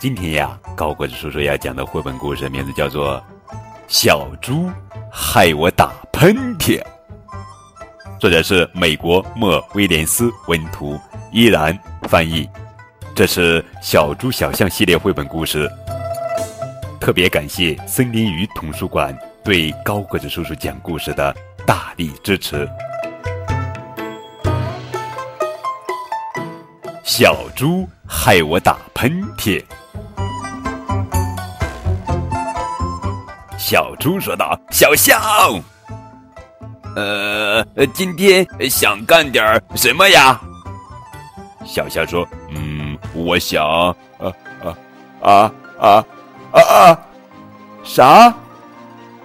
今天呀，高个子叔叔要讲的绘本故事名字叫做《小猪害我打喷嚏》，作者是美国莫威廉斯文图，依然翻译。这是小猪小象系列绘本故事。特别感谢森林鱼图书馆对高个子叔叔讲故事的大力支持。小猪害我打喷嚏。小猪说道：“小象，呃，今天想干点什么呀？”小象说：“嗯，我想，啊啊啊啊啊啊，啥？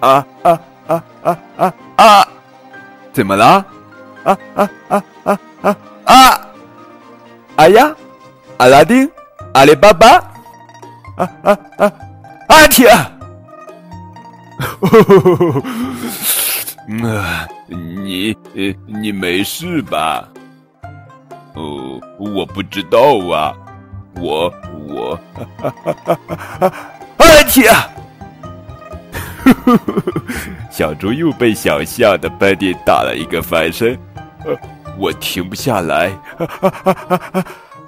啊啊啊啊啊啊，怎么了？啊啊啊啊啊啊！哎呀，阿拉丁，阿里巴巴，啊啊啊，阿铁。” 啊，你你没事吧？哦，我不知道啊，我我，哎天！小猪又被小象的喷嚏打了一个翻身，我停不下来，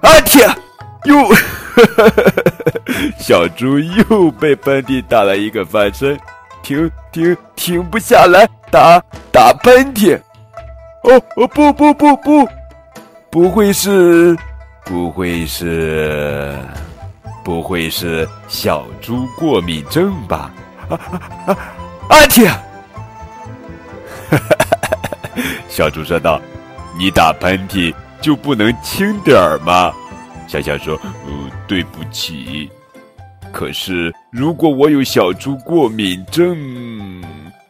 啊天！又，小猪又被喷嚏打了一个翻身。停停停不下来，打打喷嚏！哦哦不不不不，不会是，不会是，不会是小猪过敏症吧？啊啊啊！阿嚏！小猪说道：“你打喷嚏就不能轻点儿吗？”小小说：“嗯，对不起。”可是，如果我有小猪过敏症，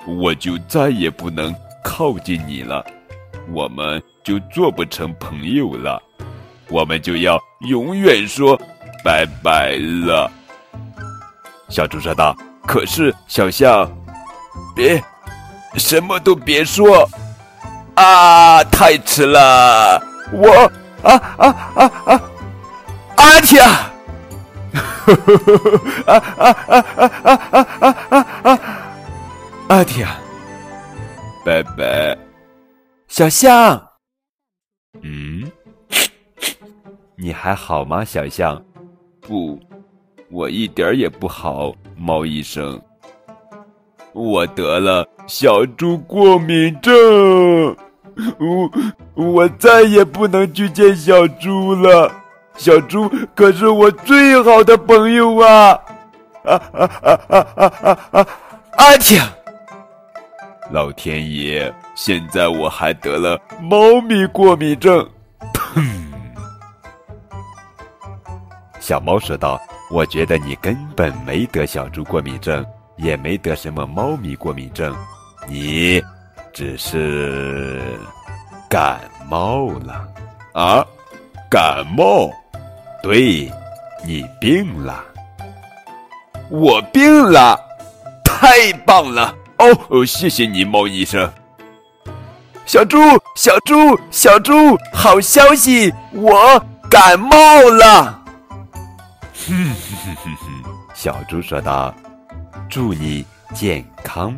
我就再也不能靠近你了，我们就做不成朋友了，我们就要永远说拜拜了。小猪说道：“可是，小象，别，什么都别说，啊，太迟了，我，啊啊啊啊，阿嚏！”啊呵呵呵啊啊啊啊啊啊啊啊！阿天，拜拜，小象。嗯，你还好吗，小象？不，我一点也不好，猫医生。我得了小猪过敏症，我我再也不能去见小猪了。小猪可是我最好的朋友啊！啊啊啊啊啊啊啊！安静！老天爷，现在我还得了猫咪过敏症！砰！小猫说道：“我觉得你根本没得小猪过敏症，也没得什么猫咪过敏症，你只是感冒了啊！感冒。”对，你病了，我病了，太棒了！哦，谢谢你，猫医生。小猪，小猪，小猪，好消息，我感冒了。哼哼哼哼哼，小猪说道：“祝你健康。”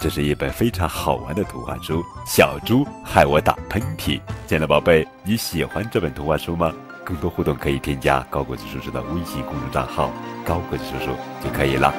这是一本非常好玩的图画书，《小猪害我打喷嚏》。亲爱的宝贝，你喜欢这本图画书吗？更多互动可以添加高个子叔叔的微信公众账号“高个子叔叔”就可以了。